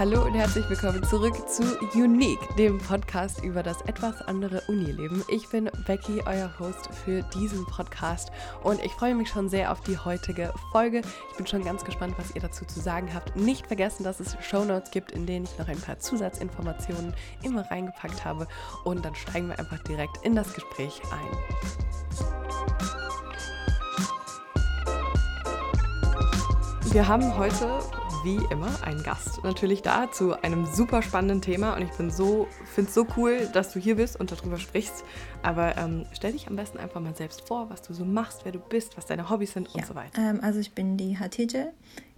Hallo und herzlich willkommen zurück zu Unique, dem Podcast über das etwas andere Unileben. Ich bin Becky, euer Host für diesen Podcast und ich freue mich schon sehr auf die heutige Folge. Ich bin schon ganz gespannt, was ihr dazu zu sagen habt. Nicht vergessen, dass es Shownotes gibt, in denen ich noch ein paar Zusatzinformationen immer reingepackt habe und dann steigen wir einfach direkt in das Gespräch ein. Wir haben heute wie immer einen Gast natürlich da zu einem super spannenden Thema und ich bin so, finde es so cool, dass du hier bist und darüber sprichst. Aber ähm, stell dich am besten einfach mal selbst vor, was du so machst, wer du bist, was deine Hobbys sind ja. und so weiter. Ähm, also ich bin die Hatije,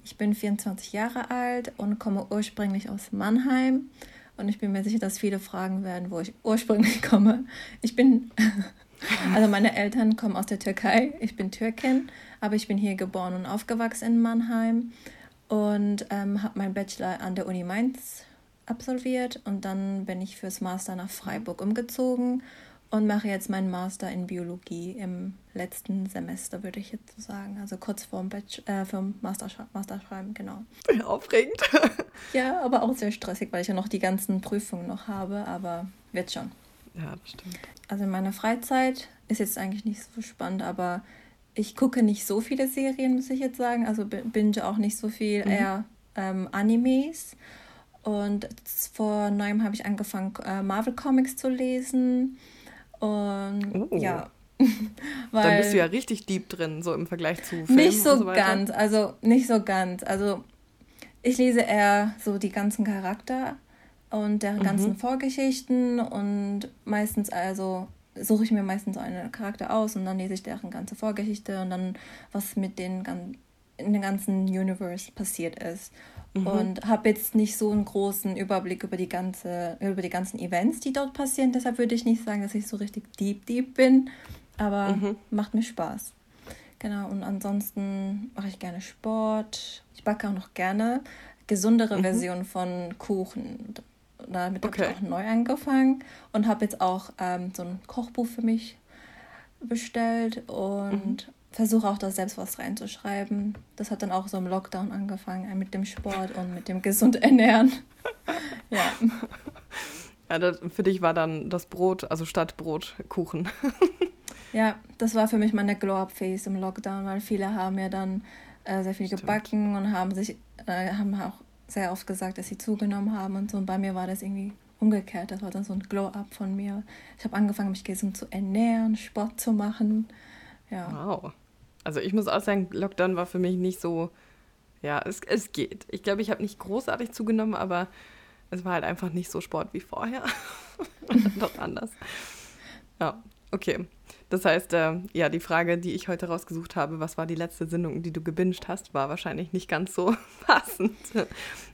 ich bin 24 Jahre alt und komme ursprünglich aus Mannheim. Und ich bin mir sicher, dass viele fragen werden, wo ich ursprünglich komme. Ich bin, also meine Eltern kommen aus der Türkei. Ich bin Türkin, aber ich bin hier geboren und aufgewachsen in Mannheim und ähm, habe meinen Bachelor an der Uni Mainz absolviert und dann bin ich fürs Master nach Freiburg umgezogen und mache jetzt meinen Master in Biologie im letzten Semester, würde ich jetzt so sagen. Also kurz vorm Bachelor, äh, Master schreiben, genau. Aufregend. ja, aber auch sehr stressig, weil ich ja noch die ganzen Prüfungen noch habe, aber wird schon. Ja, bestimmt. Also in meiner Freizeit ist jetzt eigentlich nicht so spannend, aber ich gucke nicht so viele Serien, muss ich jetzt sagen. Also binge auch nicht so viel, mhm. eher ähm, Animes. Und vor neuem habe ich angefangen, äh, Marvel Comics zu lesen. Und oh. ja. Weil Dann bist du ja richtig deep drin, so im Vergleich zu Filmen Nicht so, so ganz, also nicht so ganz. Also ich lese eher so die ganzen Charakter und deren mhm. ganzen Vorgeschichten und meistens also suche ich mir meistens einen Charakter aus und dann lese ich deren ganze Vorgeschichte und dann, was mit den in dem ganzen Universe passiert ist. Mhm. Und habe jetzt nicht so einen großen Überblick über die, ganze, über die ganzen Events, die dort passieren. Deshalb würde ich nicht sagen, dass ich so richtig deep, deep bin. Aber mhm. macht mir Spaß. Genau, und ansonsten mache ich gerne Sport. Ich backe auch noch gerne gesundere mhm. Versionen von Kuchen damit okay. habe ich auch neu angefangen und habe jetzt auch ähm, so ein Kochbuch für mich bestellt und mhm. versuche auch da selbst was reinzuschreiben. Das hat dann auch so im Lockdown angefangen, mit dem Sport und mit dem gesund ernähren. ja. Ja, das, für dich war dann das Brot, also statt Brot, Kuchen. ja, das war für mich meine Glow-Up-Phase im Lockdown, weil viele haben ja dann äh, sehr viel Stimmt. gebacken und haben sich, äh, haben auch sehr oft gesagt, dass sie zugenommen haben und so. Und bei mir war das irgendwie umgekehrt. Das war dann so ein Glow-up von mir. Ich habe angefangen, mich gesund zu ernähren, Sport zu machen. Ja. Wow. Also ich muss auch sagen, Lockdown war für mich nicht so, ja, es, es geht. Ich glaube, ich habe nicht großartig zugenommen, aber es war halt einfach nicht so Sport wie vorher. Doch anders. Ja, okay. Das heißt, äh, ja, die Frage, die ich heute rausgesucht habe, was war die letzte Sendung, die du gebinged hast, war wahrscheinlich nicht ganz so passend.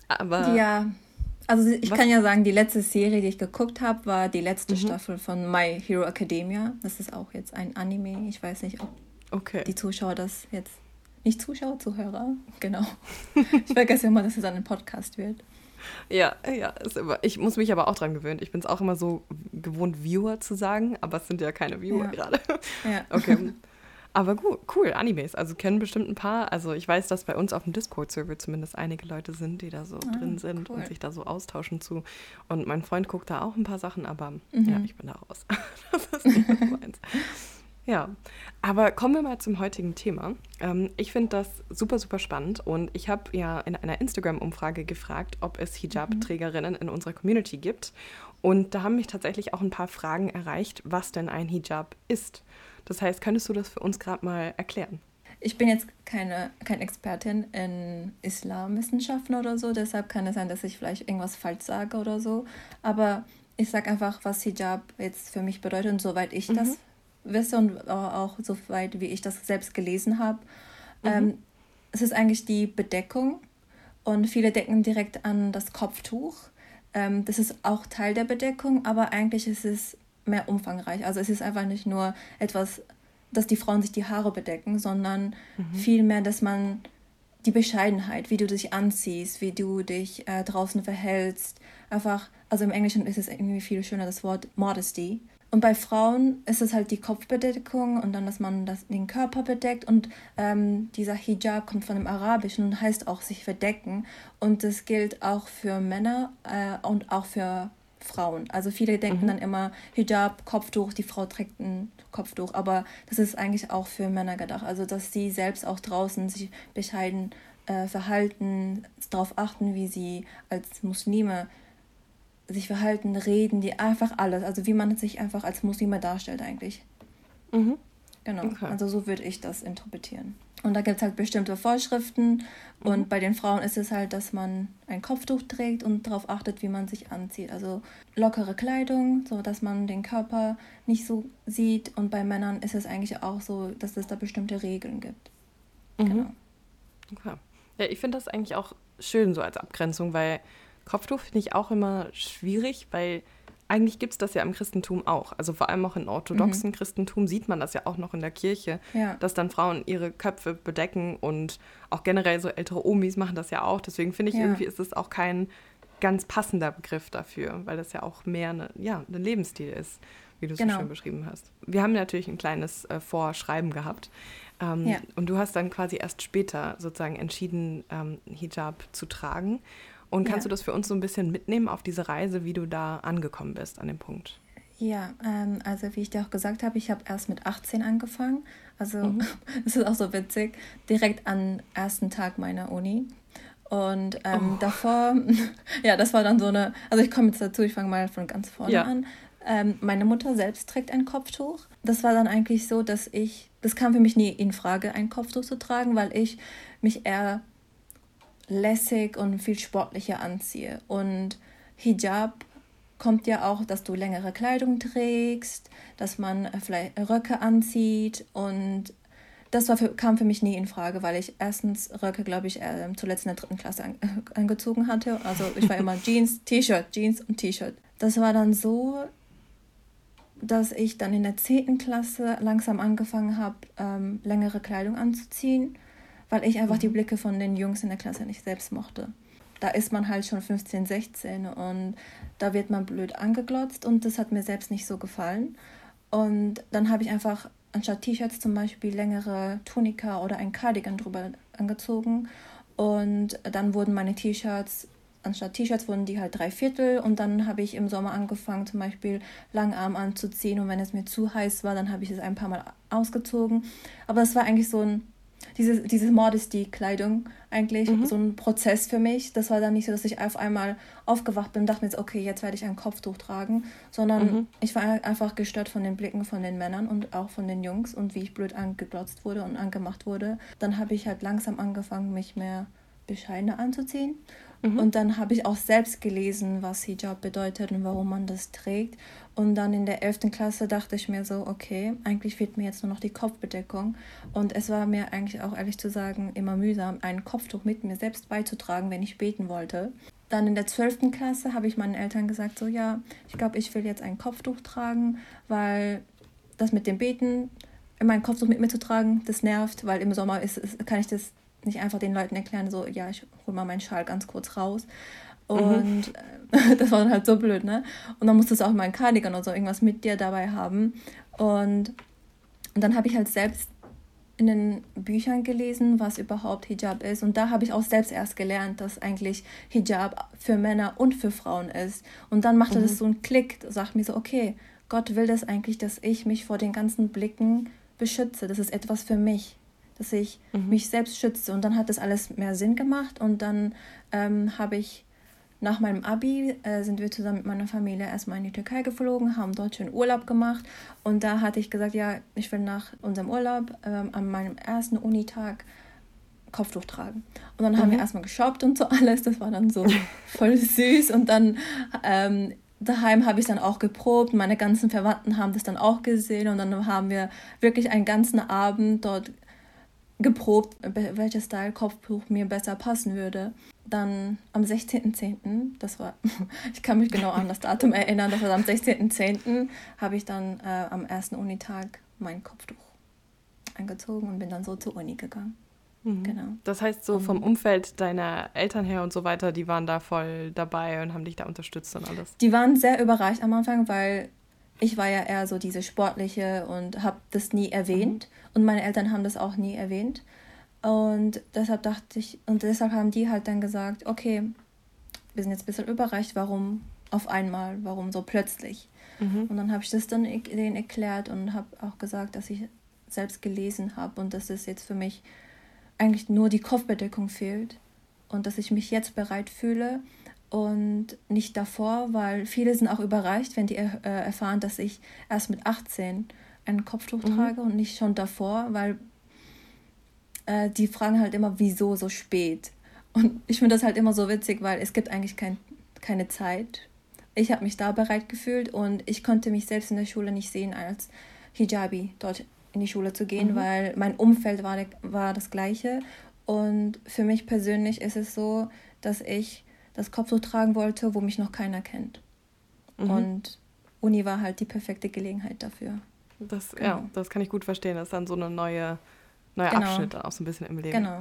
Aber. Ja. Also ich was? kann ja sagen, die letzte Serie, die ich geguckt habe, war die letzte mhm. Staffel von My Hero Academia. Das ist auch jetzt ein Anime. Ich weiß nicht, ob okay. die Zuschauer das jetzt. Nicht Zuschauer, Zuhörer, genau. ich vergesse immer, dass es ein Podcast wird. Ja, ja. Immer, ich muss mich aber auch dran gewöhnen. Ich bin es auch immer so gewohnt, Viewer zu sagen, aber es sind ja keine Viewer ja. gerade. Ja. Okay. Aber gut, cool, Animes. Also kennen bestimmt ein paar. Also ich weiß, dass bei uns auf dem Discord-Server zumindest einige Leute sind, die da so ah, drin sind cool. und sich da so austauschen zu. Und mein Freund guckt da auch ein paar Sachen, aber mhm. ja, ich bin da raus. das ist nicht meins. Ja, aber kommen wir mal zum heutigen Thema. Ähm, ich finde das super, super spannend und ich habe ja in einer Instagram-Umfrage gefragt, ob es Hijab-Trägerinnen in unserer Community gibt. Und da haben mich tatsächlich auch ein paar Fragen erreicht, was denn ein Hijab ist. Das heißt, könntest du das für uns gerade mal erklären? Ich bin jetzt keine, keine Expertin in Islamwissenschaften oder so, deshalb kann es sein, dass ich vielleicht irgendwas falsch sage oder so. Aber ich sage einfach, was Hijab jetzt für mich bedeutet und soweit ich mhm. das wisse und auch so weit, wie ich das selbst gelesen habe. Mhm. Ähm, es ist eigentlich die Bedeckung und viele decken direkt an das Kopftuch. Ähm, das ist auch Teil der Bedeckung, aber eigentlich ist es mehr umfangreich. Also es ist einfach nicht nur etwas, dass die Frauen sich die Haare bedecken, sondern mhm. vielmehr, dass man die Bescheidenheit, wie du dich anziehst, wie du dich äh, draußen verhältst, einfach, also im Englischen ist es irgendwie viel schöner, das Wort Modesty, Und bei Frauen ist es halt die Kopfbedeckung und dann, dass man das, den Körper bedeckt. Und ähm, dieser Hijab kommt von dem Arabischen und heißt auch sich verdecken. Und das gilt auch für Männer äh, und auch für Frauen. Also viele denken mhm. dann immer Hijab, Kopftuch, die Frau trägt ein Kopftuch. Aber das ist eigentlich auch für Männer gedacht. Also dass sie selbst auch draußen sich bescheiden äh, verhalten, darauf achten, wie sie als Muslime sich verhalten, reden, die einfach alles, also wie man sich einfach als Muslime darstellt eigentlich. Mhm. Genau, okay. also so würde ich das interpretieren. Und da gibt es halt bestimmte Vorschriften und mhm. bei den Frauen ist es halt, dass man ein Kopftuch trägt und darauf achtet, wie man sich anzieht. Also lockere Kleidung, so dass man den Körper nicht so sieht und bei Männern ist es eigentlich auch so, dass es da bestimmte Regeln gibt. Mhm. Genau. Okay. Ja, ich finde das eigentlich auch schön so als Abgrenzung, weil Kopftuch finde ich auch immer schwierig, weil eigentlich gibt es das ja im Christentum auch. Also vor allem auch im orthodoxen mhm. Christentum sieht man das ja auch noch in der Kirche, ja. dass dann Frauen ihre Köpfe bedecken und auch generell so ältere Omis machen das ja auch. Deswegen finde ich ja. irgendwie ist es auch kein ganz passender Begriff dafür, weil das ja auch mehr eine, ja, ein Lebensstil ist, wie du es genau. so schön beschrieben hast. Wir haben natürlich ein kleines äh, Vorschreiben gehabt. Ähm, ja. Und du hast dann quasi erst später sozusagen entschieden, ähm, Hijab zu tragen. Und kannst ja. du das für uns so ein bisschen mitnehmen auf diese Reise, wie du da angekommen bist an dem Punkt? Ja, ähm, also wie ich dir auch gesagt habe, ich habe erst mit 18 angefangen. Also mhm. das ist auch so witzig, direkt am ersten Tag meiner Uni. Und ähm, oh. davor, ja, das war dann so eine, also ich komme jetzt dazu, ich fange mal von ganz vorne ja. an. Ähm, meine Mutter selbst trägt ein Kopftuch. Das war dann eigentlich so, dass ich, das kam für mich nie in Frage, ein Kopftuch zu tragen, weil ich mich eher lässig und viel sportlicher anziehe. Und Hijab kommt ja auch, dass du längere Kleidung trägst, dass man vielleicht Röcke anzieht und das war für, kam für mich nie in Frage, weil ich erstens Röcke, glaube ich, äh, zuletzt in der dritten Klasse an, äh, angezogen hatte. Also ich war immer Jeans, T-Shirt, Jeans und T-Shirt. Das war dann so, dass ich dann in der zehnten Klasse langsam angefangen habe, ähm, längere Kleidung anzuziehen weil ich einfach mhm. die Blicke von den Jungs in der Klasse nicht selbst mochte. Da ist man halt schon 15, 16 und da wird man blöd angeglotzt und das hat mir selbst nicht so gefallen. Und dann habe ich einfach anstatt T-Shirts zum Beispiel längere Tunika oder ein Cardigan drüber angezogen. Und dann wurden meine T-Shirts, anstatt T-Shirts wurden die halt drei Viertel. Und dann habe ich im Sommer angefangen, zum Beispiel Langarm anzuziehen. Und wenn es mir zu heiß war, dann habe ich es ein paar Mal ausgezogen. Aber es war eigentlich so ein diese, diese Modesty-Kleidung eigentlich mhm. so ein Prozess für mich. Das war dann nicht so, dass ich auf einmal aufgewacht bin und dachte mir jetzt, okay, jetzt werde ich ein Kopftuch tragen, sondern mhm. ich war einfach gestört von den Blicken von den Männern und auch von den Jungs und wie ich blöd angeglotzt wurde und angemacht wurde. Dann habe ich halt langsam angefangen, mich mehr bescheidener anzuziehen. Mhm. Und dann habe ich auch selbst gelesen, was Hijab bedeutet und warum man das trägt. Und dann in der 11. Klasse dachte ich mir so, okay, eigentlich fehlt mir jetzt nur noch die Kopfbedeckung. Und es war mir eigentlich auch ehrlich zu sagen immer mühsam, ein Kopftuch mit mir selbst beizutragen, wenn ich beten wollte. Dann in der 12. Klasse habe ich meinen Eltern gesagt, so ja, ich glaube, ich will jetzt ein Kopftuch tragen, weil das mit dem Beten, mein Kopftuch mit mir zu tragen, das nervt, weil im Sommer ist, kann ich das nicht einfach den Leuten erklären, so ja, ich hole mal meinen Schal ganz kurz raus. Mhm. Und mhm. das war dann halt so blöd, ne? Und dann musstest du auch mal ein Cardigan oder so irgendwas mit dir dabei haben. Und, und dann habe ich halt selbst in den Büchern gelesen, was überhaupt Hijab ist. Und da habe ich auch selbst erst gelernt, dass eigentlich Hijab für Männer und für Frauen ist. Und dann machte mhm. das so einen Klick, sagt mir so, okay, Gott will das eigentlich, dass ich mich vor den ganzen Blicken beschütze. Das ist etwas für mich, dass ich mhm. mich selbst schütze. Und dann hat das alles mehr Sinn gemacht. Und dann ähm, habe ich nach meinem Abi äh, sind wir zusammen mit meiner Familie erstmal in die Türkei geflogen, haben dort schön Urlaub gemacht und da hatte ich gesagt, ja, ich will nach unserem Urlaub äh, an meinem ersten Unitag Kopftuch tragen. Und dann mhm. haben wir mhm. erstmal geshoppt und so alles, das war dann so voll süß und dann ähm, daheim habe ich dann auch geprobt, meine ganzen Verwandten haben das dann auch gesehen und dann haben wir wirklich einen ganzen Abend dort geprobt, welcher Style Kopftuch mir besser passen würde dann am 16.10., das war, ich kann mich genau an das Datum erinnern, das war am 16.10., habe ich dann äh, am ersten Unitag mein Kopftuch angezogen und bin dann so zur Uni gegangen. Mhm. Genau. Das heißt, so vom Umfeld deiner Eltern her und so weiter, die waren da voll dabei und haben dich da unterstützt und alles. Die waren sehr überrascht am Anfang, weil ich war ja eher so diese sportliche und habe das nie erwähnt. Mhm. Und meine Eltern haben das auch nie erwähnt. Und deshalb dachte ich, und deshalb haben die halt dann gesagt, okay, wir sind jetzt ein bisschen überrascht, warum auf einmal, warum so plötzlich. Mhm. Und dann habe ich das dann denen erklärt und habe auch gesagt, dass ich selbst gelesen habe und dass es jetzt für mich eigentlich nur die Kopfbedeckung fehlt und dass ich mich jetzt bereit fühle und nicht davor, weil viele sind auch überrascht, wenn die er, äh, erfahren, dass ich erst mit 18 ein Kopftuch mhm. trage und nicht schon davor, weil äh, die fragen halt immer, wieso so spät. Und ich finde das halt immer so witzig, weil es gibt eigentlich kein, keine Zeit. Ich habe mich da bereit gefühlt und ich konnte mich selbst in der Schule nicht sehen als Hijabi dort in die Schule zu gehen, mhm. weil mein Umfeld war, war das gleiche. Und für mich persönlich ist es so, dass ich das Kopftuch tragen wollte, wo mich noch keiner kennt. Mhm. Und Uni war halt die perfekte Gelegenheit dafür. Das, genau. Ja, das kann ich gut verstehen. Das ist dann so eine neue, neue genau. Abschnitt auch so ein bisschen im Leben. Genau.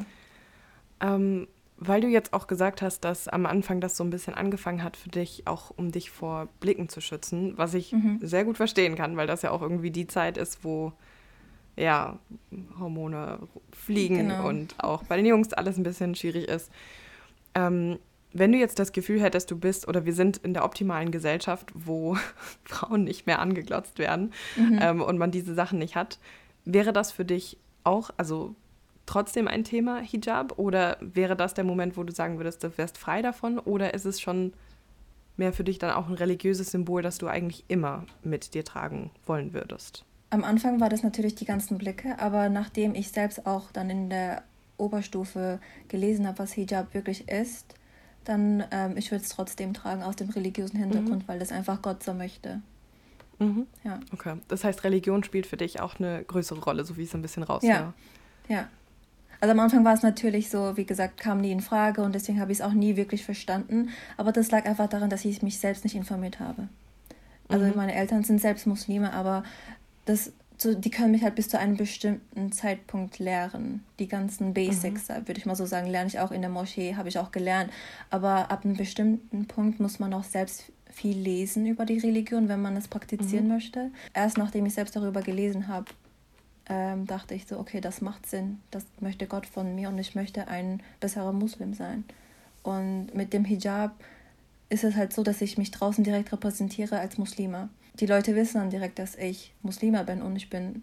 Ähm, weil du jetzt auch gesagt hast, dass am Anfang das so ein bisschen angefangen hat für dich, auch um dich vor Blicken zu schützen, was ich mhm. sehr gut verstehen kann, weil das ja auch irgendwie die Zeit ist, wo ja Hormone fliegen genau. und auch bei den Jungs alles ein bisschen schwierig ist. Ähm, wenn du jetzt das Gefühl hättest, du bist oder wir sind in der optimalen Gesellschaft, wo Frauen nicht mehr angeglotzt werden mhm. ähm, und man diese Sachen nicht hat, wäre das für dich auch, also trotzdem ein Thema Hijab oder wäre das der Moment, wo du sagen würdest, du wärst frei davon oder ist es schon mehr für dich dann auch ein religiöses Symbol, das du eigentlich immer mit dir tragen wollen würdest? Am Anfang war das natürlich die ganzen Blicke, aber nachdem ich selbst auch dann in der Oberstufe gelesen habe, was Hijab wirklich ist, dann ähm, ich würde es trotzdem tragen aus dem religiösen Hintergrund, mhm. weil das einfach Gott so möchte. Mhm. Ja. Okay. Das heißt, Religion spielt für dich auch eine größere Rolle, so wie es ein bisschen raus Ja. ja. Also am Anfang war es natürlich so, wie gesagt, kam nie in Frage und deswegen habe ich es auch nie wirklich verstanden. Aber das lag einfach daran, dass ich mich selbst nicht informiert habe. Also mhm. meine Eltern sind selbst Muslime, aber das, so, die können mich halt bis zu einem bestimmten Zeitpunkt lehren. Die ganzen Basics, mhm. würde ich mal so sagen, lerne ich auch in der Moschee, habe ich auch gelernt. Aber ab einem bestimmten Punkt muss man auch selbst viel lesen über die Religion, wenn man es praktizieren mhm. möchte. Erst nachdem ich selbst darüber gelesen habe, ähm, dachte ich so, okay, das macht Sinn, das möchte Gott von mir und ich möchte ein besserer Muslim sein. Und mit dem Hijab ist es halt so, dass ich mich draußen direkt repräsentiere als Muslima. Die Leute wissen dann direkt, dass ich Muslima bin und ich bin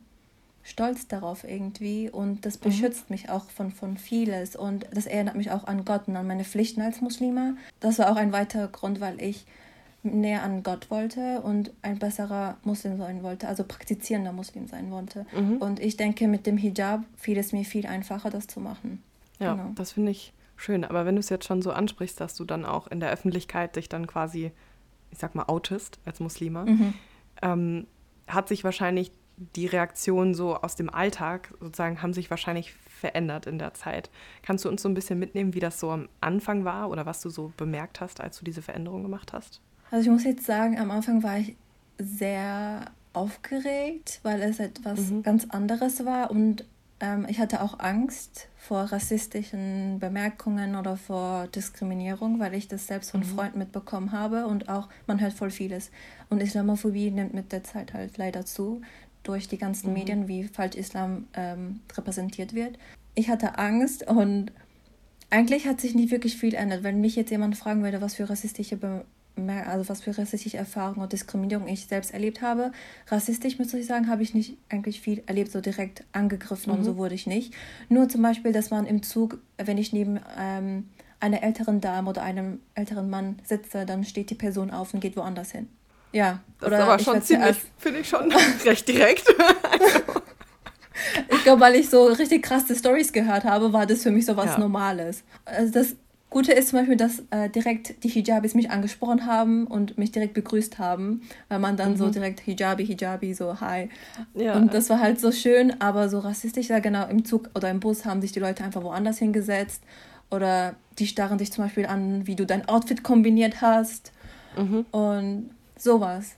stolz darauf irgendwie und das mhm. beschützt mhm. mich auch von, von vieles und das erinnert mich auch an Gott und an meine Pflichten als Muslima. Das war auch ein weiterer Grund, weil ich näher an Gott wollte und ein besserer Muslim sein wollte, also praktizierender Muslim sein wollte. Mhm. Und ich denke, mit dem Hijab fiel es mir viel einfacher, das zu machen. Ja, genau. das finde ich schön. Aber wenn du es jetzt schon so ansprichst, dass du dann auch in der Öffentlichkeit dich dann quasi, ich sag mal, outest als Muslima, mhm. ähm, hat sich wahrscheinlich die Reaktionen so aus dem Alltag sozusagen haben sich wahrscheinlich verändert in der Zeit. Kannst du uns so ein bisschen mitnehmen, wie das so am Anfang war oder was du so bemerkt hast, als du diese Veränderung gemacht hast? Also ich muss jetzt sagen, am Anfang war ich sehr aufgeregt, weil es etwas mhm. ganz anderes war und ähm, ich hatte auch Angst vor rassistischen Bemerkungen oder vor Diskriminierung, weil ich das selbst von mhm. Freunden mitbekommen habe und auch man hört voll vieles. Und Islamophobie nimmt mit der Zeit halt leider zu durch die ganzen mhm. Medien, wie falsch Islam ähm, repräsentiert wird. Ich hatte Angst und eigentlich hat sich nicht wirklich viel geändert. Wenn mich jetzt jemand fragen würde, was für rassistische Be also was für rassistische Erfahrungen und Diskriminierung ich selbst erlebt habe. Rassistisch, muss ich sagen, habe ich nicht eigentlich viel erlebt, so direkt angegriffen mhm. und so wurde ich nicht. Nur zum Beispiel, dass man im Zug, wenn ich neben ähm, einer älteren Dame oder einem älteren Mann sitze, dann steht die Person auf und geht woanders hin. Ja. Das oder ist aber schon ziemlich, finde ich schon recht direkt. ich glaube, weil ich so richtig krasse Stories gehört habe, war das für mich so was ja. Normales. Also das Gute ist zum Beispiel, dass äh, direkt die Hijabis mich angesprochen haben und mich direkt begrüßt haben, weil man dann mhm. so direkt Hijabi, Hijabi, so hi. Ja. Und das war halt so schön, aber so rassistisch, ja genau, im Zug oder im Bus haben sich die Leute einfach woanders hingesetzt oder die starren dich zum Beispiel an, wie du dein Outfit kombiniert hast mhm. und sowas.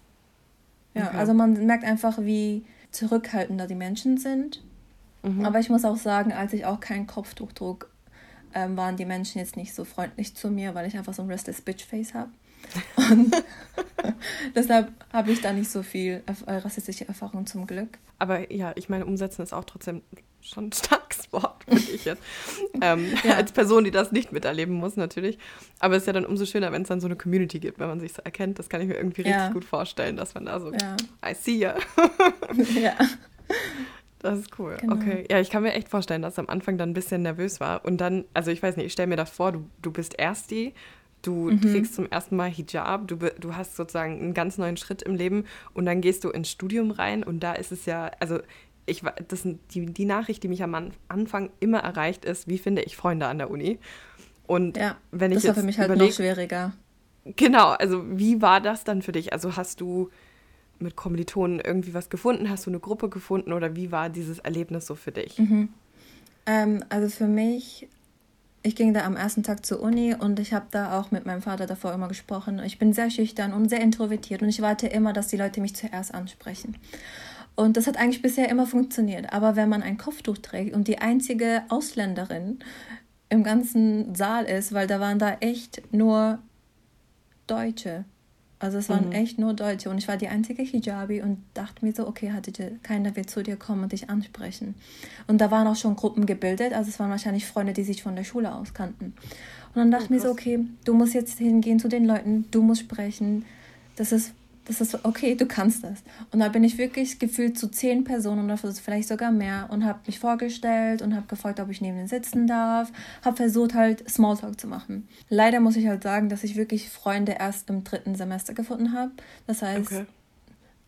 Ja, okay. also man merkt einfach, wie zurückhaltender die Menschen sind. Mhm. Aber ich muss auch sagen, als ich auch kein Kopftuch trug, ähm, waren die Menschen jetzt nicht so freundlich zu mir, weil ich einfach so ein Restless Bitch Face habe. Und deshalb habe ich da nicht so viel äh, rassistische Erfahrung zum Glück. Aber ja, ich meine, umsetzen ist auch trotzdem schon ein starkes Wort, finde ich jetzt. ähm, ja. Als Person, die das nicht miterleben muss, natürlich. Aber es ist ja dann umso schöner, wenn es dann so eine Community gibt, wenn man sich so erkennt. Das kann ich mir irgendwie ja. richtig gut vorstellen, dass man da so, ja. I see ya. ja. Das ist cool. Genau. Okay. Ja, ich kann mir echt vorstellen, dass am Anfang dann ein bisschen nervös war. Und dann, also ich weiß nicht, ich stelle mir da vor, du, du bist Ersti, du mhm. trägst zum ersten Mal Hijab, du, du hast sozusagen einen ganz neuen Schritt im Leben und dann gehst du ins Studium rein und da ist es ja, also ich, das die, die Nachricht, die mich am Anfang immer erreicht, ist, wie finde ich Freunde an der Uni? Und ja, wenn ich das war für mich halt überleg, noch schwieriger. Genau, also wie war das dann für dich? Also hast du mit Kommilitonen irgendwie was gefunden? Hast du eine Gruppe gefunden oder wie war dieses Erlebnis so für dich? Mhm. Ähm, also für mich, ich ging da am ersten Tag zur Uni und ich habe da auch mit meinem Vater davor immer gesprochen. Ich bin sehr schüchtern und sehr introvertiert und ich warte immer, dass die Leute mich zuerst ansprechen. Und das hat eigentlich bisher immer funktioniert. Aber wenn man ein Kopftuch trägt und die einzige Ausländerin im ganzen Saal ist, weil da waren da echt nur Deutsche. Also es waren mhm. echt nur Deutsche und ich war die einzige Hijabi und dachte mir so, okay, hatte keiner will zu dir kommen und dich ansprechen. Und da waren auch schon Gruppen gebildet, also es waren wahrscheinlich Freunde, die sich von der Schule aus kannten. Und dann dachte ich oh, mir so, okay, du musst jetzt hingehen zu den Leuten, du musst sprechen. Das ist das ist okay, du kannst das. Und da bin ich wirklich gefühlt zu zehn Personen oder vielleicht sogar mehr und habe mich vorgestellt und habe gefragt, ob ich neben ihnen sitzen darf. Habe versucht halt Smalltalk zu machen. Leider muss ich halt sagen, dass ich wirklich Freunde erst im dritten Semester gefunden habe. Das heißt, okay.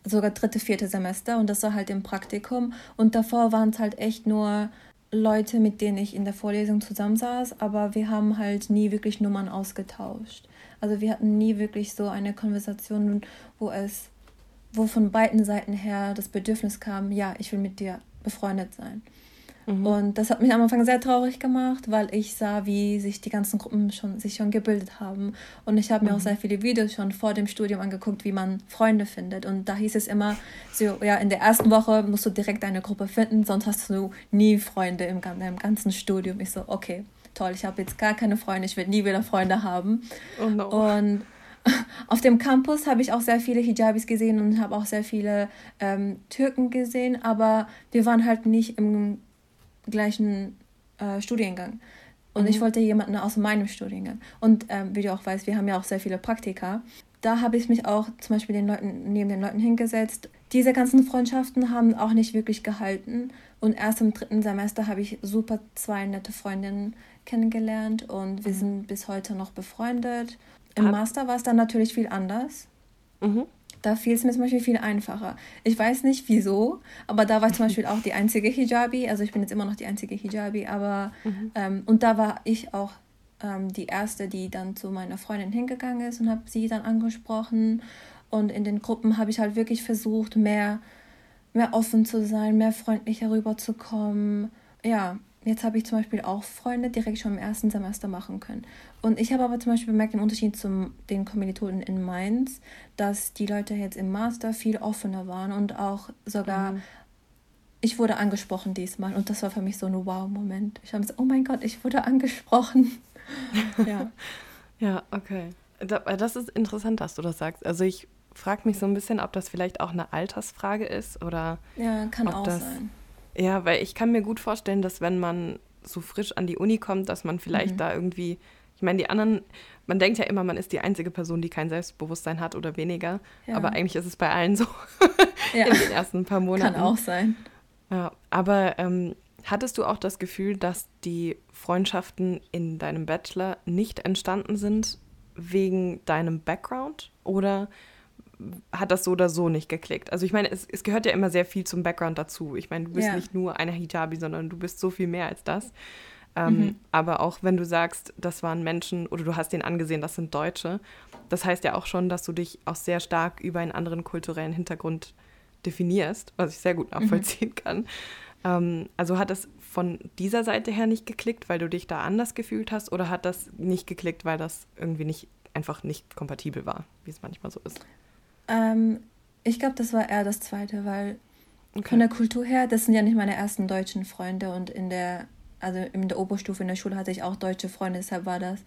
sogar dritte, vierte Semester und das war halt im Praktikum. Und davor waren es halt echt nur Leute, mit denen ich in der Vorlesung zusammensaß, aber wir haben halt nie wirklich Nummern ausgetauscht. Also wir hatten nie wirklich so eine Konversation, wo es, wo von beiden Seiten her das Bedürfnis kam, ja, ich will mit dir befreundet sein. Mhm. Und das hat mich am Anfang sehr traurig gemacht, weil ich sah, wie sich die ganzen Gruppen schon, sich schon gebildet haben. Und ich habe mir mhm. auch sehr viele Videos schon vor dem Studium angeguckt, wie man Freunde findet. Und da hieß es immer, so, ja, in der ersten Woche musst du direkt eine Gruppe finden, sonst hast du nie Freunde im, im ganzen Studium. Ich so, okay, toll, ich habe jetzt gar keine Freunde, ich werde nie wieder Freunde haben. Oh no. Und auf dem Campus habe ich auch sehr viele Hijabis gesehen und habe auch sehr viele ähm, Türken gesehen, aber wir waren halt nicht im gleichen äh, Studiengang. Und mhm. ich wollte jemanden aus meinem Studiengang. Und ähm, wie du auch weißt, wir haben ja auch sehr viele Praktika. Da habe ich mich auch zum Beispiel den Leuten, neben den Leuten hingesetzt. Diese ganzen Freundschaften haben auch nicht wirklich gehalten. Und erst im dritten Semester habe ich super zwei nette Freundinnen kennengelernt und wir mhm. sind bis heute noch befreundet. Im Ab Master war es dann natürlich viel anders. Mhm. Da fiel es mir zum Beispiel viel einfacher. Ich weiß nicht wieso, aber da war ich zum Beispiel auch die einzige Hijabi. Also ich bin jetzt immer noch die einzige Hijabi, aber mhm. ähm, und da war ich auch ähm, die erste, die dann zu meiner Freundin hingegangen ist und habe sie dann angesprochen. Und in den Gruppen habe ich halt wirklich versucht, mehr, mehr offen zu sein, mehr freundlicher rüberzukommen. Ja, Jetzt habe ich zum Beispiel auch Freunde direkt schon im ersten Semester machen können. Und ich habe aber zum Beispiel bemerkt, im Unterschied zu den Kommilitonen in Mainz, dass die Leute jetzt im Master viel offener waren und auch sogar, mhm. ich wurde angesprochen diesmal. Und das war für mich so ein Wow-Moment. Ich habe so, oh mein Gott, ich wurde angesprochen. ja. ja, okay. Das ist interessant, dass du das sagst. Also ich frage mich so ein bisschen, ob das vielleicht auch eine Altersfrage ist oder. Ja, kann auch das, sein ja, weil ich kann mir gut vorstellen, dass wenn man so frisch an die Uni kommt, dass man vielleicht mhm. da irgendwie, ich meine, die anderen, man denkt ja immer, man ist die einzige Person, die kein Selbstbewusstsein hat oder weniger. Ja. Aber eigentlich ist es bei allen so ja. in den ersten paar Monaten. Kann auch sein. Ja, aber ähm, hattest du auch das Gefühl, dass die Freundschaften in deinem Bachelor nicht entstanden sind wegen deinem Background? Oder hat das so oder so nicht geklickt. Also ich meine, es, es gehört ja immer sehr viel zum Background dazu. Ich meine, du bist ja. nicht nur eine Hijabi, sondern du bist so viel mehr als das. Ähm, mhm. Aber auch wenn du sagst, das waren Menschen oder du hast denen angesehen, das sind Deutsche, das heißt ja auch schon, dass du dich auch sehr stark über einen anderen kulturellen Hintergrund definierst, was ich sehr gut mhm. nachvollziehen mhm. kann. Ähm, also hat das von dieser Seite her nicht geklickt, weil du dich da anders gefühlt hast oder hat das nicht geklickt, weil das irgendwie nicht einfach nicht kompatibel war, wie es manchmal so ist? Ähm, ich glaube, das war eher das Zweite, weil okay. von der Kultur her, das sind ja nicht meine ersten deutschen Freunde und in der, also in der Oberstufe in der Schule hatte ich auch deutsche Freunde, deshalb war das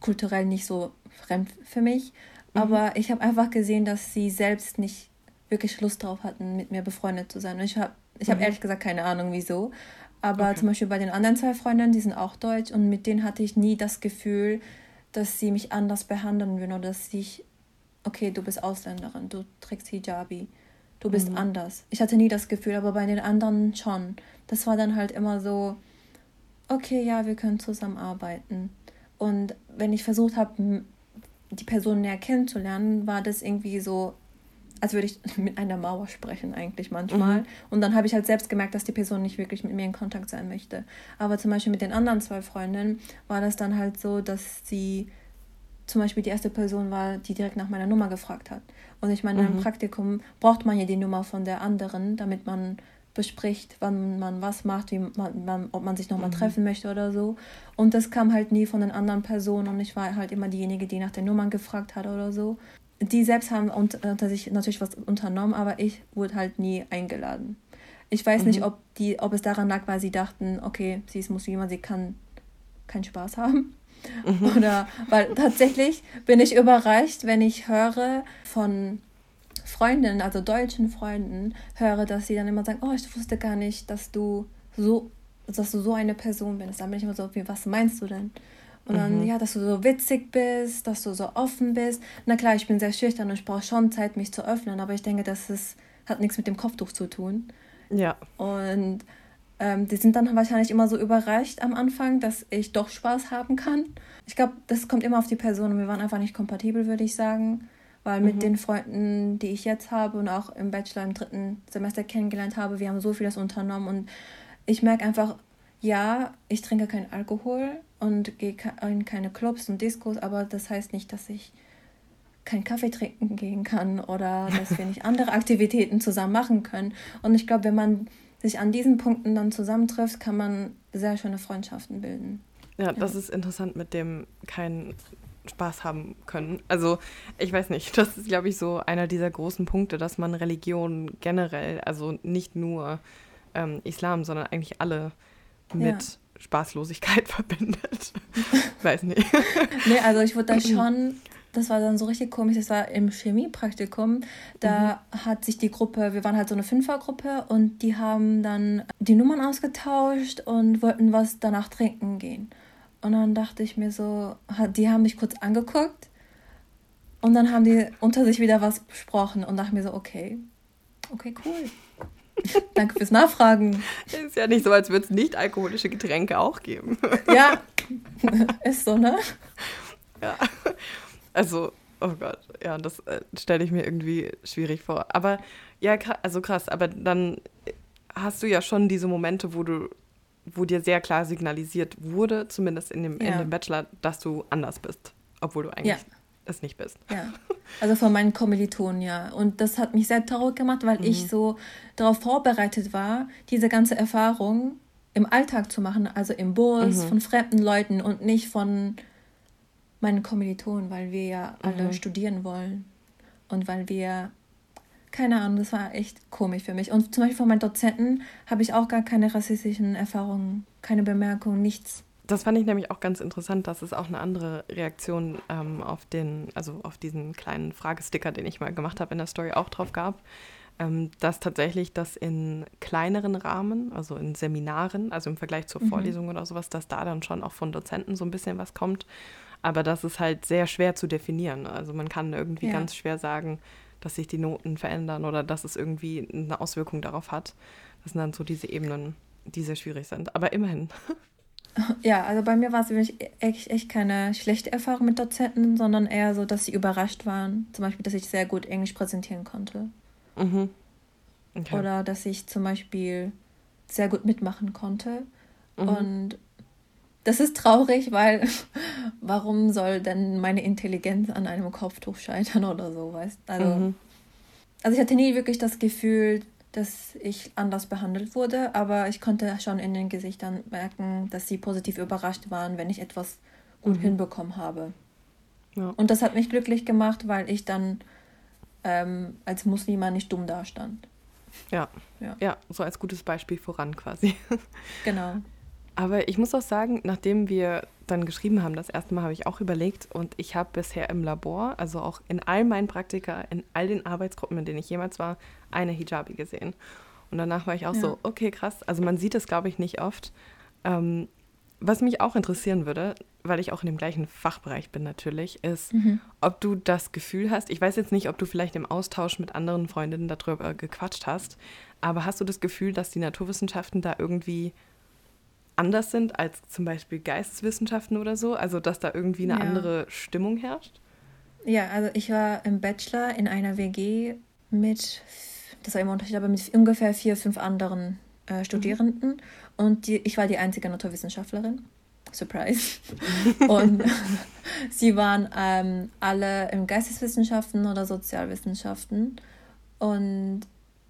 kulturell nicht so fremd für mich. Aber ich habe einfach gesehen, dass sie selbst nicht wirklich Lust drauf hatten, mit mir befreundet zu sein. Und ich habe ich hab mhm. ehrlich gesagt keine Ahnung, wieso. Aber okay. zum Beispiel bei den anderen zwei Freundinnen, die sind auch deutsch und mit denen hatte ich nie das Gefühl, dass sie mich anders behandeln würden oder dass ich, okay, du bist Ausländerin, du trägst Hijabi, du bist mhm. anders. Ich hatte nie das Gefühl, aber bei den anderen schon. Das war dann halt immer so, okay, ja, wir können zusammenarbeiten. Und wenn ich versucht habe, die Person näher kennenzulernen, war das irgendwie so, als würde ich mit einer Mauer sprechen eigentlich manchmal. Mhm. Und dann habe ich halt selbst gemerkt, dass die Person nicht wirklich mit mir in Kontakt sein möchte. Aber zum Beispiel mit den anderen zwei Freundinnen war das dann halt so, dass sie zum Beispiel die erste Person war, die direkt nach meiner Nummer gefragt hat. Und ich meine, mhm. im Praktikum braucht man ja die Nummer von der anderen, damit man bespricht, wann man was macht, wie man, man ob man sich nochmal mhm. treffen möchte oder so. Und das kam halt nie von den anderen Personen und ich war halt immer diejenige, die nach den Nummern gefragt hat oder so. Die selbst haben unter sich natürlich was unternommen, aber ich wurde halt nie eingeladen. Ich weiß mhm. nicht, ob, die, ob es daran lag, weil sie dachten, okay, sie ist Muslima, sie kann keinen Spaß haben. Mhm. Oder weil tatsächlich bin ich überrascht, wenn ich höre von Freundinnen, also deutschen Freunden, höre, dass sie dann immer sagen, oh, ich wusste gar nicht, dass du so, dass du so eine Person bist. Dann bin ich immer so, wie, was meinst du denn? Und dann, mhm. ja, dass du so witzig bist, dass du so offen bist. Na klar, ich bin sehr schüchtern und ich brauche schon Zeit, mich zu öffnen, aber ich denke, das ist, hat nichts mit dem Kopftuch zu tun. Ja. Und ähm, die sind dann wahrscheinlich immer so überrascht am Anfang, dass ich doch Spaß haben kann. Ich glaube, das kommt immer auf die Person und wir waren einfach nicht kompatibel, würde ich sagen weil mit mhm. den Freunden, die ich jetzt habe und auch im Bachelor im dritten Semester kennengelernt habe, wir haben so vieles unternommen und ich merke einfach, ja, ich trinke keinen Alkohol und gehe in keine Clubs und Diskos, aber das heißt nicht, dass ich keinen Kaffee trinken gehen kann oder dass wir nicht andere Aktivitäten zusammen machen können. Und ich glaube, wenn man sich an diesen Punkten dann zusammentrifft, kann man sehr schöne Freundschaften bilden. Ja, das ist interessant mit dem kein Spaß haben können. Also ich weiß nicht, das ist, glaube ich, so einer dieser großen Punkte, dass man Religion generell, also nicht nur ähm, Islam, sondern eigentlich alle mit ja. Spaßlosigkeit verbindet. weiß nicht. nee, also ich wurde da schon, das war dann so richtig komisch, das war im Chemiepraktikum, da mhm. hat sich die Gruppe, wir waren halt so eine Fünfergruppe und die haben dann die Nummern ausgetauscht und wollten was danach trinken gehen. Und dann dachte ich mir so, die haben mich kurz angeguckt und dann haben die unter sich wieder was besprochen und dachte mir so, okay, okay, cool. Danke fürs Nachfragen. Ist ja nicht so, als würde es nicht alkoholische Getränke auch geben. Ja, ist so, ne? Ja. Also, oh Gott, ja, das äh, stelle ich mir irgendwie schwierig vor. Aber ja, also krass, aber dann hast du ja schon diese Momente, wo du wo dir sehr klar signalisiert wurde, zumindest in dem, ja. in dem Bachelor, dass du anders bist, obwohl du eigentlich ja. es nicht bist. Ja, also von meinen Kommilitonen, ja. Und das hat mich sehr traurig gemacht, weil mhm. ich so darauf vorbereitet war, diese ganze Erfahrung im Alltag zu machen, also im Bus, mhm. von fremden Leuten und nicht von meinen Kommilitonen, weil wir ja alle mhm. studieren wollen und weil wir keine Ahnung, das war echt komisch für mich. Und zum Beispiel von meinen Dozenten habe ich auch gar keine rassistischen Erfahrungen, keine Bemerkungen, nichts. Das fand ich nämlich auch ganz interessant, dass es auch eine andere Reaktion ähm, auf den, also auf diesen kleinen Fragesticker, den ich mal gemacht habe in der Story, auch drauf gab. Ähm, dass tatsächlich das in kleineren Rahmen, also in Seminaren, also im Vergleich zur mhm. Vorlesung oder sowas, dass da dann schon auch von Dozenten so ein bisschen was kommt. Aber das ist halt sehr schwer zu definieren. Also man kann irgendwie ja. ganz schwer sagen, dass sich die Noten verändern oder dass es irgendwie eine Auswirkung darauf hat. Das sind dann so diese Ebenen, die sehr schwierig sind. Aber immerhin. Ja, also bei mir war es wirklich echt, echt keine schlechte Erfahrung mit Dozenten, sondern eher so, dass sie überrascht waren. Zum Beispiel, dass ich sehr gut Englisch präsentieren konnte. Mhm. Okay. Oder dass ich zum Beispiel sehr gut mitmachen konnte. Mhm. Und das ist traurig, weil warum soll denn meine Intelligenz an einem Kopftuch scheitern oder so, weißt Also, mhm. also ich hatte nie wirklich das Gefühl, dass ich anders behandelt wurde, aber ich konnte schon in den Gesichtern merken, dass sie positiv überrascht waren, wenn ich etwas gut mhm. hinbekommen habe. Ja. Und das hat mich glücklich gemacht, weil ich dann ähm, als Muslima nicht dumm dastand. Ja. ja. Ja, so als gutes Beispiel voran quasi. Genau. Aber ich muss auch sagen, nachdem wir dann geschrieben haben, das erste Mal habe ich auch überlegt und ich habe bisher im Labor, also auch in all meinen Praktika, in all den Arbeitsgruppen, in denen ich jemals war, eine Hijabi gesehen. Und danach war ich auch ja. so, okay, krass. Also man sieht es, glaube ich, nicht oft. Ähm, was mich auch interessieren würde, weil ich auch in dem gleichen Fachbereich bin natürlich, ist, mhm. ob du das Gefühl hast, ich weiß jetzt nicht, ob du vielleicht im Austausch mit anderen Freundinnen darüber gequatscht hast, aber hast du das Gefühl, dass die Naturwissenschaften da irgendwie anders sind als zum Beispiel Geisteswissenschaften oder so? Also, dass da irgendwie eine ja. andere Stimmung herrscht? Ja, also ich war im Bachelor in einer WG mit, das war immer Unterschied, aber mit ungefähr vier, fünf anderen äh, mhm. Studierenden. Mhm. Und die, ich war die einzige Naturwissenschaftlerin. Surprise. und sie waren ähm, alle in Geisteswissenschaften oder Sozialwissenschaften. Und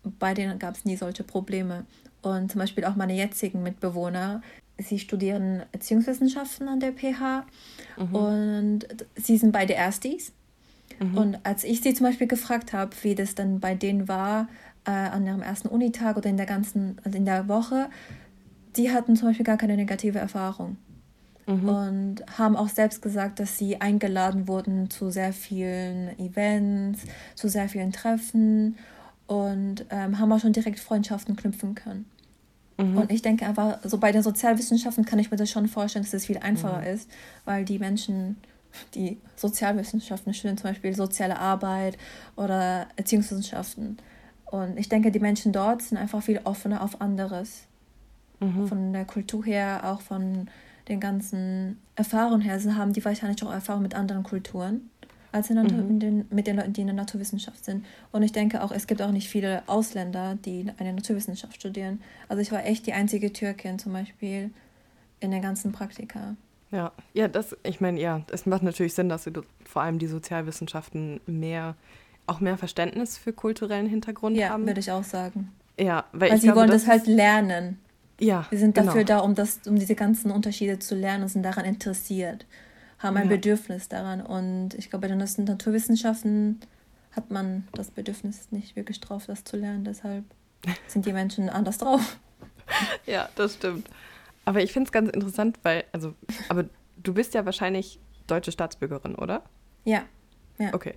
bei denen gab es nie solche Probleme. Und zum Beispiel auch meine jetzigen Mitbewohner, sie studieren Erziehungswissenschaften an der PH mhm. und sie sind beide Erstis. Mhm. Und als ich sie zum Beispiel gefragt habe, wie das dann bei denen war, äh, an ihrem ersten Unitag oder in der ganzen, also in der Woche, die hatten zum Beispiel gar keine negative Erfahrung. Mhm. Und haben auch selbst gesagt, dass sie eingeladen wurden zu sehr vielen Events, zu sehr vielen Treffen und ähm, haben auch schon direkt Freundschaften knüpfen können. Mhm. Und ich denke einfach, so bei den Sozialwissenschaften kann ich mir das schon vorstellen, dass es viel einfacher mhm. ist, weil die Menschen, die Sozialwissenschaften studieren, zum Beispiel soziale Arbeit oder Erziehungswissenschaften. Und ich denke, die Menschen dort sind einfach viel offener auf anderes. Mhm. Von der Kultur her, auch von den ganzen Erfahrungen her, haben die wahrscheinlich auch Erfahrung mit anderen Kulturen als in mhm. den, mit den Leuten, die in der Naturwissenschaft sind. Und ich denke auch, es gibt auch nicht viele Ausländer, die eine Naturwissenschaft studieren. Also ich war echt die einzige Türkin zum Beispiel in den ganzen Praktika. Ja, ja, das, ich meine, ja, es macht natürlich Sinn, dass du vor allem die Sozialwissenschaften mehr, auch mehr Verständnis für kulturellen Hintergrund ja, haben. Ja, würde ich auch sagen. Ja, weil, weil sie glaube, wollen das, das halt lernen. Ja. Wir sind dafür genau. da, um das, um diese ganzen Unterschiede zu lernen und sind daran interessiert haben ein ja. Bedürfnis daran. Und ich glaube, bei den Naturwissenschaften hat man das Bedürfnis nicht wirklich drauf, das zu lernen. Deshalb sind die Menschen anders drauf. Ja, das stimmt. Aber ich finde es ganz interessant, weil, also, aber du bist ja wahrscheinlich deutsche Staatsbürgerin, oder? Ja. ja. Okay.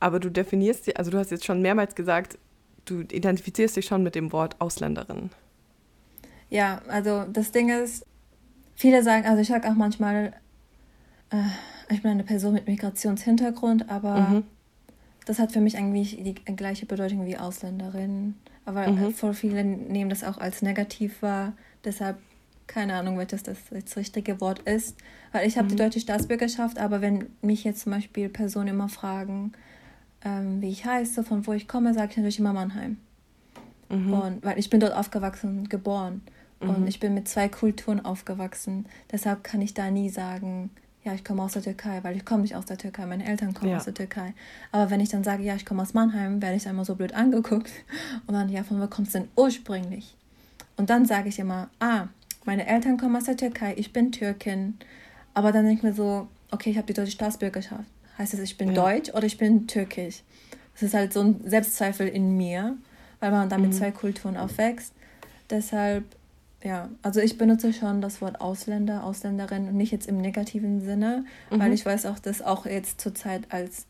Aber du definierst sie, also du hast jetzt schon mehrmals gesagt, du identifizierst dich schon mit dem Wort Ausländerin. Ja, also das Ding ist, viele sagen, also ich sage auch manchmal, äh, ich bin eine Person mit Migrationshintergrund, aber mhm. das hat für mich eigentlich die gleiche Bedeutung wie Ausländerin. Aber mhm. voll viele nehmen das auch als negativ wahr. Deshalb keine Ahnung, welches das, das richtige Wort ist. Weil ich habe mhm. die deutsche Staatsbürgerschaft, aber wenn mich jetzt zum Beispiel Personen immer fragen, ähm, wie ich heiße, von wo ich komme, sage ich natürlich immer Mannheim. Mhm. Und weil ich bin dort aufgewachsen und geboren. Und mhm. ich bin mit zwei Kulturen aufgewachsen. Deshalb kann ich da nie sagen, ja, ich komme aus der Türkei, weil ich komme nicht aus der Türkei, meine Eltern kommen ja. aus der Türkei. Aber wenn ich dann sage, ja, ich komme aus Mannheim, werde ich einmal so blöd angeguckt. Und dann, ja, von wo kommst du denn ursprünglich? Und dann sage ich immer, ah, meine Eltern kommen aus der Türkei, ich bin Türkin. Aber dann denke ich mir so, okay, ich habe die deutsche Staatsbürgerschaft. Heißt das, ich bin ja. deutsch oder ich bin türkisch? Das ist halt so ein Selbstzweifel in mir, weil man dann mit mhm. zwei Kulturen aufwächst. Deshalb ja, also ich benutze schon das Wort Ausländer, Ausländerin und nicht jetzt im negativen Sinne, mhm. weil ich weiß auch, dass auch jetzt zurzeit als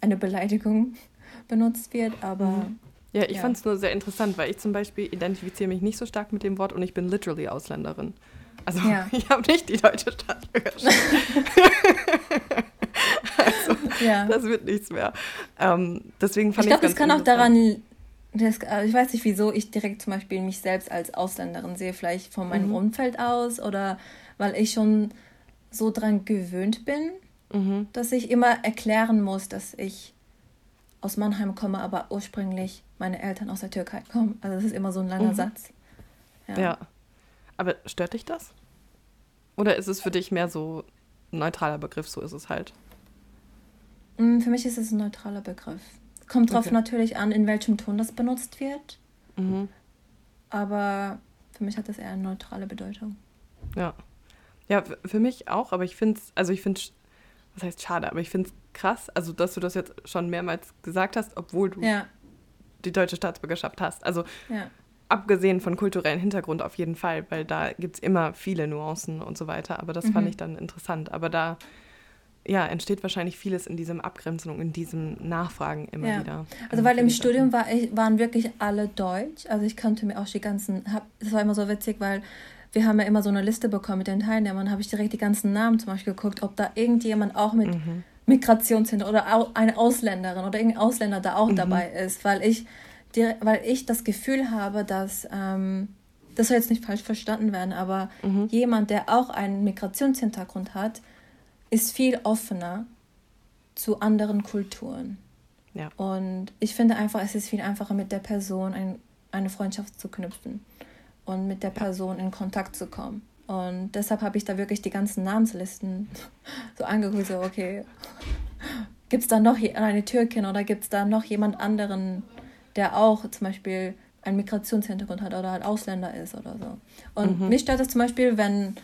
eine Beleidigung benutzt wird, aber. Mhm. Ja, ich ja. fand es nur sehr interessant, weil ich zum Beispiel identifiziere mich nicht so stark mit dem Wort und ich bin literally Ausländerin. Also ja. ich habe nicht die deutsche Staatsbürgerschaft. also ja. das wird nichts mehr. Ähm, deswegen fand ich glaube, das kann auch daran das, also ich weiß nicht, wieso ich direkt zum Beispiel mich selbst als Ausländerin sehe, vielleicht von meinem mhm. Umfeld aus oder weil ich schon so dran gewöhnt bin, mhm. dass ich immer erklären muss, dass ich aus Mannheim komme, aber ursprünglich meine Eltern aus der Türkei kommen. Also das ist immer so ein langer mhm. Satz. Ja. ja. Aber stört dich das? Oder ist es für dich mehr so ein neutraler Begriff, so ist es halt? Mm, für mich ist es ein neutraler Begriff. Kommt drauf okay. natürlich an, in welchem Ton das benutzt wird. Mhm. Aber für mich hat das eher eine neutrale Bedeutung. Ja. Ja, für mich auch, aber ich finde es, also ich finde, was heißt schade, aber ich finde es krass, also dass du das jetzt schon mehrmals gesagt hast, obwohl du ja. die deutsche Staatsbürgerschaft hast. Also ja. abgesehen von kulturellen Hintergrund auf jeden Fall, weil da gibt es immer viele Nuancen und so weiter. Aber das mhm. fand ich dann interessant. Aber da ja, entsteht wahrscheinlich vieles in diesem Abgrenzung, in diesem Nachfragen immer ja. wieder. Also weil im Studium war ich, waren wirklich alle Deutsch. Also ich kannte mir auch die ganzen, hab, das war immer so witzig, weil wir haben ja immer so eine Liste bekommen mit den Teilnehmern, habe ich direkt die ganzen Namen zum Beispiel geguckt, ob da irgendjemand auch mit mhm. Migrationshintergrund oder eine Ausländerin oder irgendein Ausländer da auch mhm. dabei ist, weil ich, weil ich das Gefühl habe, dass, ähm, das soll jetzt nicht falsch verstanden werden, aber mhm. jemand, der auch einen Migrationshintergrund hat, ist viel offener zu anderen Kulturen. Ja. Und ich finde einfach, es ist viel einfacher, mit der Person ein, eine Freundschaft zu knüpfen und mit der Person in Kontakt zu kommen. Und deshalb habe ich da wirklich die ganzen Namenslisten so angeguckt, so, okay, gibt es da noch eine Türkin oder gibt es da noch jemand anderen, der auch zum Beispiel einen Migrationshintergrund hat oder ein Ausländer ist oder so. Und mhm. mich stört es zum Beispiel, wenn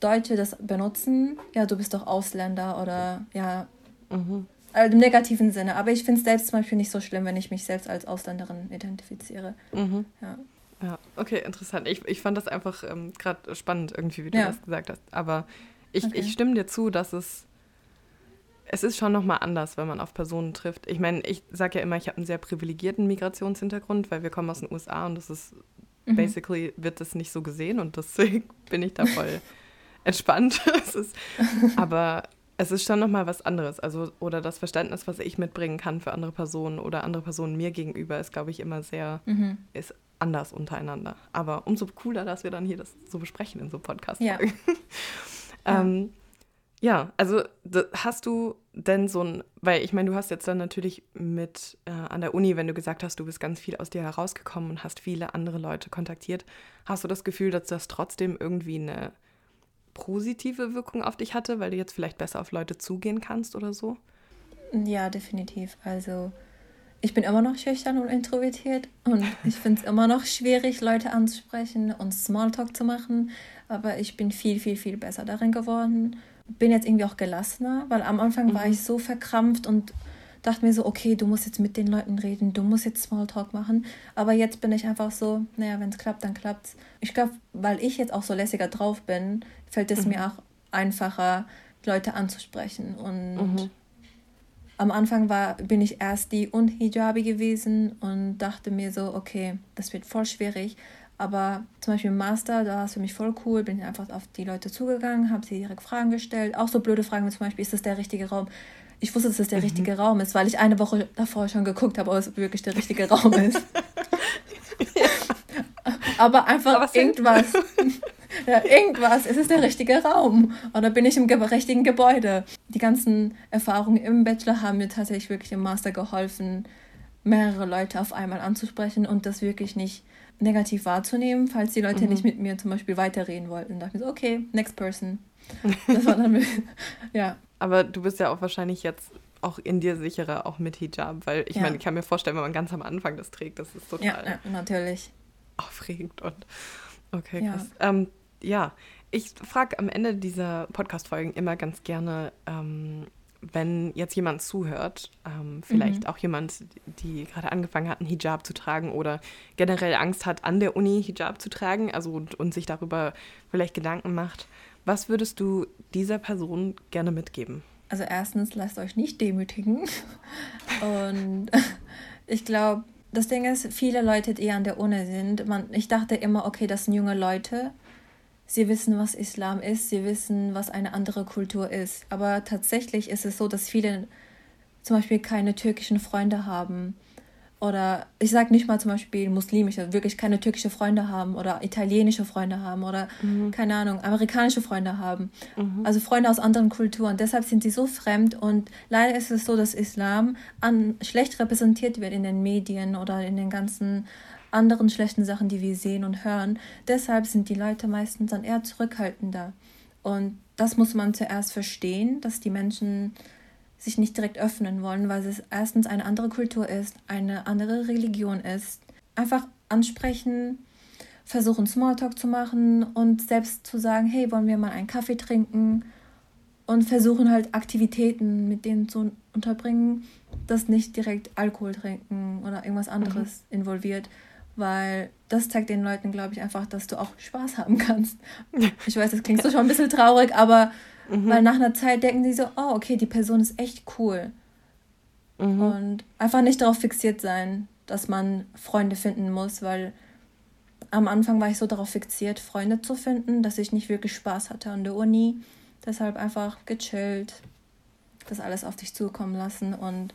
Deutsche das benutzen, ja, du bist doch Ausländer oder ja, mhm. also im negativen Sinne. Aber ich finde es selbst zum Beispiel nicht so schlimm, wenn ich mich selbst als Ausländerin identifiziere. Mhm. Ja. Ja, okay, interessant. Ich, ich fand das einfach ähm, gerade spannend, irgendwie, wie du ja. das gesagt hast. Aber ich, okay. ich stimme dir zu, dass es. Es ist schon nochmal anders, wenn man auf Personen trifft. Ich meine, ich sage ja immer, ich habe einen sehr privilegierten Migrationshintergrund, weil wir kommen aus den USA und das ist, mhm. basically wird das nicht so gesehen und deswegen bin ich da voll entspannt. es ist, aber es ist schon nochmal was anderes. Also, oder das Verständnis, was ich mitbringen kann für andere Personen oder andere Personen mir gegenüber, ist, glaube ich, immer sehr, mhm. ist anders untereinander. Aber umso cooler, dass wir dann hier das so besprechen in so podcast ja. ähm, ja, also hast du denn so ein, weil ich meine, du hast jetzt dann natürlich mit äh, an der Uni, wenn du gesagt hast, du bist ganz viel aus dir herausgekommen und hast viele andere Leute kontaktiert, hast du das Gefühl, dass das trotzdem irgendwie eine positive Wirkung auf dich hatte, weil du jetzt vielleicht besser auf Leute zugehen kannst oder so? Ja, definitiv. Also ich bin immer noch schüchtern und introvertiert und ich finde es immer noch schwierig, Leute anzusprechen und Smalltalk zu machen. Aber ich bin viel, viel, viel besser darin geworden. Bin jetzt irgendwie auch gelassener, weil am Anfang mhm. war ich so verkrampft und dachte mir so, okay, du musst jetzt mit den Leuten reden, du musst jetzt Smalltalk machen. Aber jetzt bin ich einfach so, naja, wenn es klappt, dann klappt's. Ich glaube, weil ich jetzt auch so lässiger drauf bin, fällt es mhm. mir auch einfacher, Leute anzusprechen. Und mhm. am Anfang war, bin ich erst die Unhijabi gewesen und dachte mir so, okay, das wird voll schwierig. Aber zum Beispiel im Master, da war es für mich voll cool, bin ich einfach auf die Leute zugegangen, habe sie direkt Fragen gestellt. Auch so blöde Fragen wie zum Beispiel, ist das der richtige Raum? Ich wusste, dass das der mhm. richtige Raum ist, weil ich eine Woche davor schon geguckt habe, ob es wirklich der richtige Raum ist. ja. Aber einfach Aber irgendwas. ja, irgendwas, es ist der richtige Raum. Dann bin ich im richtigen Gebäude. Die ganzen Erfahrungen im Bachelor haben mir tatsächlich wirklich im Master geholfen, mehrere Leute auf einmal anzusprechen und das wirklich nicht negativ wahrzunehmen, falls die Leute mhm. nicht mit mir zum Beispiel weiterreden wollten. Da dachte ich so, okay, next person. Das war dann, ja. Aber du bist ja auch wahrscheinlich jetzt auch in dir sicherer, auch mit Hijab, weil ich ja. meine, ich kann mir vorstellen, wenn man ganz am Anfang das trägt, das ist total ja, ja natürlich aufregend und okay, ja. Ähm, ja, ich frage am Ende dieser Podcast-Folgen immer ganz gerne, ähm, wenn jetzt jemand zuhört, ähm, vielleicht mhm. auch jemand, die gerade angefangen hat, einen Hijab zu tragen oder generell Angst hat, an der Uni Hijab zu tragen, also und, und sich darüber vielleicht Gedanken macht, was würdest du dieser Person gerne mitgeben? Also erstens, lasst euch nicht demütigen. Und ich glaube, das Ding ist, viele Leute, die an der Uni sind, man, ich dachte immer, okay, das sind junge Leute, sie wissen, was Islam ist, sie wissen, was eine andere Kultur ist. Aber tatsächlich ist es so, dass viele zum Beispiel keine türkischen Freunde haben oder ich sage nicht mal zum Beispiel muslimische, wirklich keine türkische Freunde haben oder italienische Freunde haben oder mhm. keine Ahnung, amerikanische Freunde haben. Mhm. Also Freunde aus anderen Kulturen. Deshalb sind sie so fremd und leider ist es so, dass Islam an, schlecht repräsentiert wird in den Medien oder in den ganzen anderen schlechten Sachen, die wir sehen und hören. Deshalb sind die Leute meistens dann eher zurückhaltender. Und das muss man zuerst verstehen, dass die Menschen sich nicht direkt öffnen wollen, weil es erstens eine andere Kultur ist, eine andere Religion ist. Einfach ansprechen, versuchen Smalltalk zu machen und selbst zu sagen, hey, wollen wir mal einen Kaffee trinken und versuchen halt Aktivitäten mit denen zu unterbringen, das nicht direkt Alkohol trinken oder irgendwas anderes mhm. involviert, weil das zeigt den Leuten, glaube ich, einfach, dass du auch Spaß haben kannst. Ich weiß, das klingt so schon ein bisschen traurig, aber mhm. weil nach einer Zeit denken die so, oh, okay, die Person ist echt cool. Mhm. Und einfach nicht darauf fixiert sein, dass man Freunde finden muss, weil am Anfang war ich so darauf fixiert, Freunde zu finden, dass ich nicht wirklich Spaß hatte an der Uni. Deshalb einfach gechillt, das alles auf dich zukommen lassen und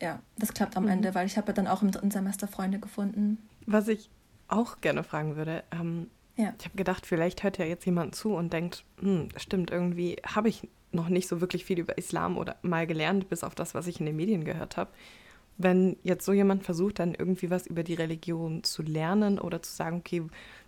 ja, das klappt am mhm. Ende, weil ich habe ja dann auch im dritten Semester Freunde gefunden. Was ich auch gerne fragen würde, ähm, ja. ich habe gedacht, vielleicht hört ja jetzt jemand zu und denkt, hm, stimmt, irgendwie habe ich noch nicht so wirklich viel über Islam oder mal gelernt, bis auf das, was ich in den Medien gehört habe. Wenn jetzt so jemand versucht, dann irgendwie was über die Religion zu lernen oder zu sagen, okay,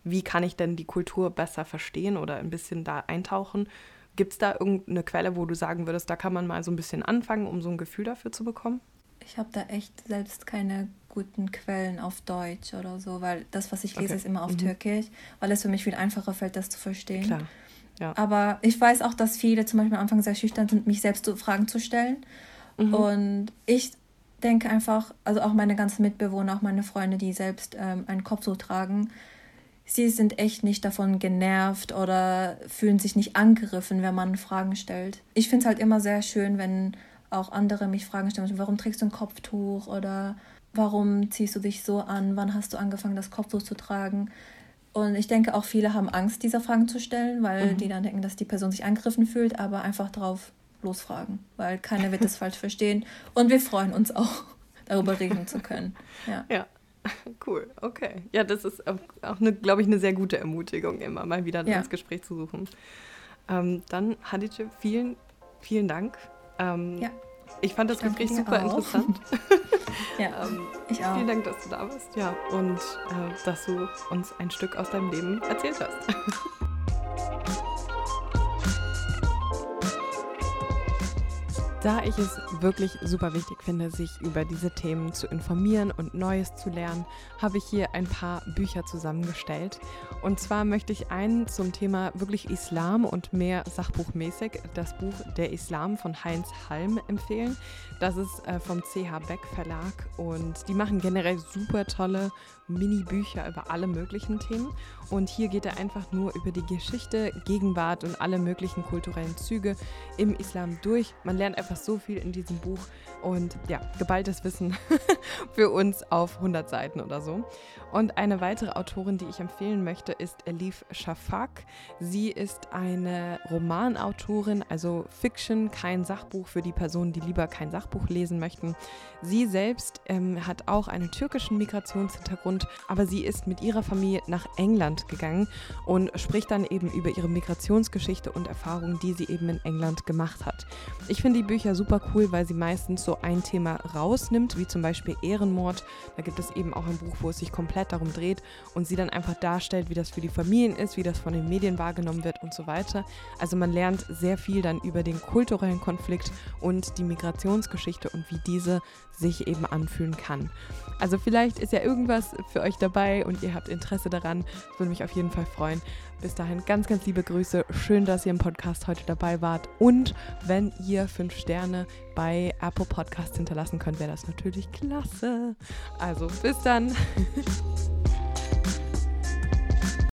wie kann ich denn die Kultur besser verstehen oder ein bisschen da eintauchen, gibt es da irgendeine Quelle, wo du sagen würdest, da kann man mal so ein bisschen anfangen, um so ein Gefühl dafür zu bekommen? Ich habe da echt selbst keine guten Quellen auf Deutsch oder so, weil das, was ich lese, okay. ist immer auf mhm. Türkisch, weil es für mich viel einfacher fällt, das zu verstehen. Klar. Ja. Aber ich weiß auch, dass viele zum Beispiel am Anfang sehr schüchtern sind, mich selbst so Fragen zu stellen. Mhm. Und ich denke einfach, also auch meine ganzen Mitbewohner, auch meine Freunde, die selbst ähm, einen Kopftuch tragen, sie sind echt nicht davon genervt oder fühlen sich nicht angegriffen, wenn man Fragen stellt. Ich finde es halt immer sehr schön, wenn auch andere mich Fragen stellen, warum trägst du ein Kopftuch oder warum ziehst du dich so an, wann hast du angefangen, das Kopftuch zu tragen. Und ich denke auch viele haben Angst, diese Fragen zu stellen, weil mhm. die dann denken, dass die Person sich angegriffen fühlt, aber einfach drauf losfragen, weil keiner wird das falsch verstehen. Und wir freuen uns auch, darüber reden zu können. Ja. ja. Cool, okay. Ja, das ist auch, eine, glaube ich, eine sehr gute Ermutigung, immer mal wieder ja. das Gespräch zu suchen. Ähm, dann, Hadice, vielen, vielen Dank. Ähm, ja. Ich fand das Gespräch super auch. interessant. ja, ähm, ich auch. Vielen Dank, dass du da bist. Ja, und äh, dass du uns ein Stück aus deinem Leben erzählt hast. Da ich es wirklich super wichtig finde, sich über diese Themen zu informieren und Neues zu lernen, habe ich hier ein paar Bücher zusammengestellt. Und zwar möchte ich einen zum Thema wirklich Islam und mehr sachbuchmäßig, das Buch Der Islam von Heinz Halm empfehlen. Das ist äh, vom CH Beck Verlag und die machen generell super tolle Mini-Bücher über alle möglichen Themen. Und hier geht er einfach nur über die Geschichte, Gegenwart und alle möglichen kulturellen Züge im Islam durch. Man lernt einfach so viel in diesem Buch und ja, geballtes Wissen für uns auf 100 Seiten oder so. Und eine weitere Autorin, die ich empfehlen möchte, ist Elif Shafak. Sie ist eine Romanautorin, also Fiction, kein Sachbuch für die Personen, die lieber kein Sachbuch lesen möchten. Sie selbst ähm, hat auch einen türkischen Migrationshintergrund, aber sie ist mit ihrer Familie nach England gegangen und spricht dann eben über ihre Migrationsgeschichte und Erfahrungen, die sie eben in England gemacht hat. Ich finde die Bücher super cool, weil sie meistens so ein Thema rausnimmt, wie zum Beispiel Ehrenmord. Da gibt es eben auch ein Buch, wo es sich komplett darum dreht und sie dann einfach darstellt, wie das für die Familien ist, wie das von den Medien wahrgenommen wird und so weiter. Also man lernt sehr viel dann über den kulturellen Konflikt und die Migrationsgeschichte und wie diese sich eben anfühlen kann. Also vielleicht ist ja irgendwas für euch dabei und ihr habt Interesse daran. Das würde mich auf jeden Fall freuen. Bis dahin ganz, ganz liebe Grüße. Schön, dass ihr im Podcast heute dabei wart. Und wenn ihr fünf Sterne bei Apple Podcast hinterlassen könnt, wäre das natürlich klasse. Also bis dann.